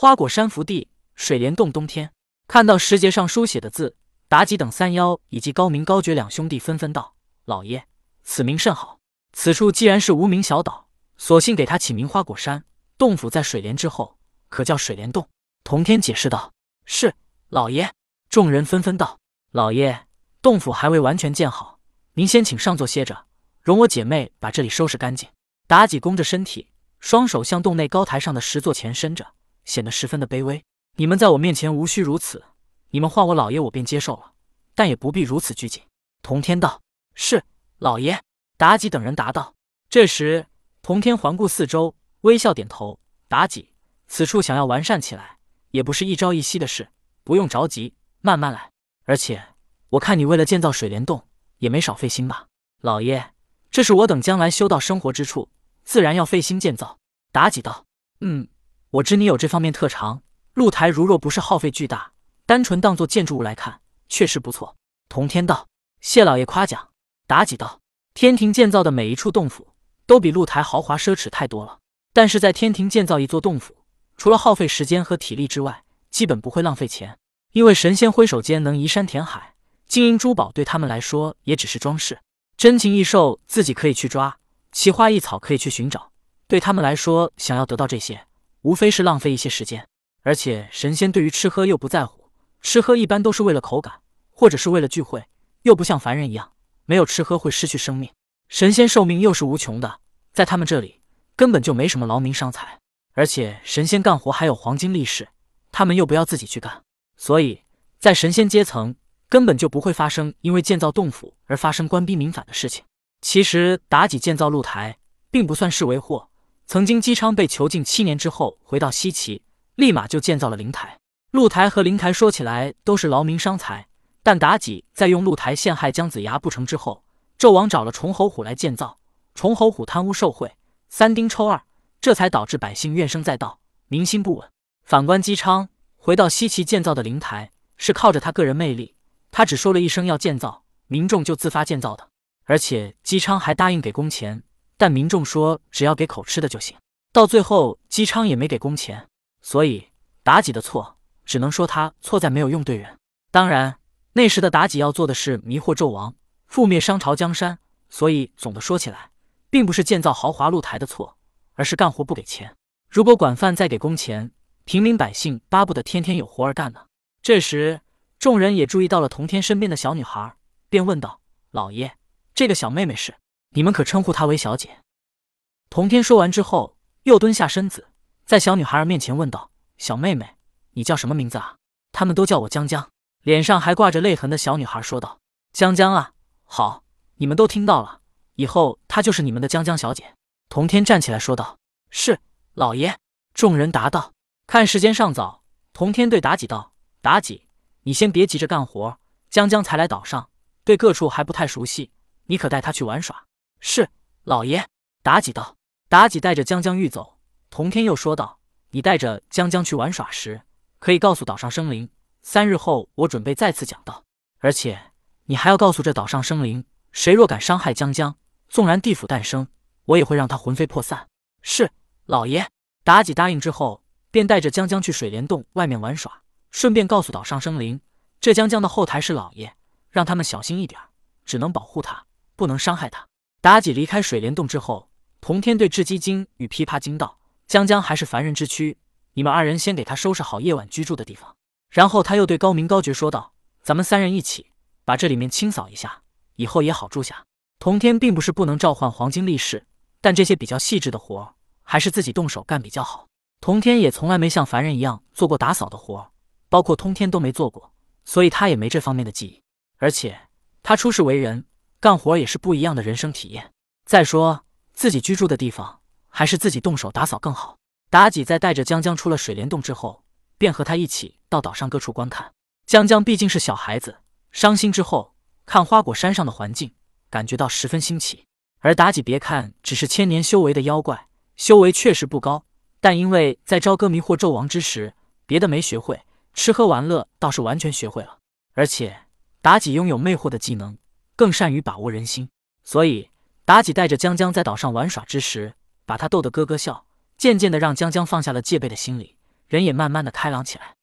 花果山福地，水帘洞冬天。看到石碣上书写的字，妲己等三妖以及高明高觉两兄弟纷纷道：“老爷，此名甚好。此处既然是无名小岛，索性给他起名花果山。洞府在水帘之后，可叫水帘洞。”童天解释道：“是，老爷。”众人纷纷道：“老爷，洞府还未完全建好，您先请上座歇着，容我姐妹把这里收拾干净。”妲己弓着身体，双手向洞内高台上的石座前伸着，显得十分的卑微。你们在我面前无需如此，你们唤我老爷，我便接受了，但也不必如此拘谨。童天道：“是，老爷。”妲己等人答道。这时，童天环顾四周，微笑点头：“妲己，此处想要完善起来，也不是一朝一夕的事，不用着急，慢慢来。而且，我看你为了建造水帘洞，也没少费心吧？老爷，这是我等将来修道生活之处。”自然要费心建造。妲己道：“嗯，我知你有这方面特长。露台如若不是耗费巨大，单纯当做建筑物来看，确实不错。”童天道：“谢老爷夸奖。”妲己道：“天庭建造的每一处洞府，都比露台豪华奢侈太多了。但是在天庭建造一座洞府，除了耗费时间和体力之外，基本不会浪费钱，因为神仙挥手间能移山填海，金银珠宝对他们来说也只是装饰，珍禽异兽自己可以去抓。”奇花异草可以去寻找，对他们来说，想要得到这些，无非是浪费一些时间。而且神仙对于吃喝又不在乎，吃喝一般都是为了口感，或者是为了聚会，又不像凡人一样，没有吃喝会失去生命。神仙寿命又是无穷的，在他们这里根本就没什么劳民伤财。而且神仙干活还有黄金利市，他们又不要自己去干，所以在神仙阶层根本就不会发生因为建造洞府而发生官逼民反的事情。其实妲己建造露台并不算是为祸。曾经姬昌被囚禁七年之后回到西岐，立马就建造了灵台。露台和灵台说起来都是劳民伤财，但妲己在用露台陷害姜子牙不成之后，纣王找了崇侯虎来建造。崇侯虎贪污受贿，三丁抽二，这才导致百姓怨声载道，民心不稳。反观姬昌回到西岐建造的灵台，是靠着他个人魅力，他只说了一声要建造，民众就自发建造的。而且姬昌还答应给工钱，但民众说只要给口吃的就行。到最后，姬昌也没给工钱，所以妲己的错，只能说他错在没有用对人。当然，那时的妲己要做的是迷惑纣王，覆灭商朝江山，所以总的说起来，并不是建造豪华露台的错，而是干活不给钱。如果管饭再给工钱，平民百姓巴不得天天有活儿干呢。这时，众人也注意到了童天身边的小女孩，便问道：“老爷。”这个小妹妹是你们可称呼她为小姐？童天说完之后，又蹲下身子，在小女孩儿面前问道：“小妹妹，你叫什么名字啊？”他们都叫我江江，脸上还挂着泪痕的小女孩说道：“江江啊，好，你们都听到了，以后她就是你们的江江小姐。”童天站起来说道：“是老爷。”众人答道：“看时间尚早。”童天对妲己道：“妲己，你先别急着干活，江江才来岛上，对各处还不太熟悉。”你可带她去玩耍。是老爷。妲己道。妲己带着江江欲走，童天又说道：“你带着江江去玩耍时，可以告诉岛上生灵，三日后我准备再次讲道。而且你还要告诉这岛上生灵，谁若敢伤害江江，纵然地府诞生，我也会让他魂飞魄散。”是老爷。妲己答应之后，便带着江江去水帘洞外面玩耍，顺便告诉岛上生灵，这江江的后台是老爷，让他们小心一点，只能保护他。不能伤害他。妲己离开水帘洞之后，童天对雉鸡精与琵琶精道：“江江还是凡人之躯，你们二人先给他收拾好夜晚居住的地方。”然后他又对高明高觉说道：“咱们三人一起把这里面清扫一下，以后也好住下。”童天并不是不能召唤黄金力士，但这些比较细致的活还是自己动手干比较好。童天也从来没像凡人一样做过打扫的活，包括通天都没做过，所以他也没这方面的记忆。而且他出世为人。干活也是不一样的人生体验。再说自己居住的地方，还是自己动手打扫更好。妲己在带着江江出了水帘洞之后，便和他一起到岛上各处观看。江江毕竟是小孩子，伤心之后看花果山上的环境，感觉到十分新奇。而妲己别看只是千年修为的妖怪，修为确实不高，但因为在朝歌迷惑纣王之时，别的没学会，吃喝玩乐倒是完全学会了。而且妲己拥有魅惑的技能。更善于把握人心，所以妲己带着江江在岛上玩耍之时，把他逗得咯咯笑，渐渐的让江江放下了戒备的心理，人也慢慢的开朗起来。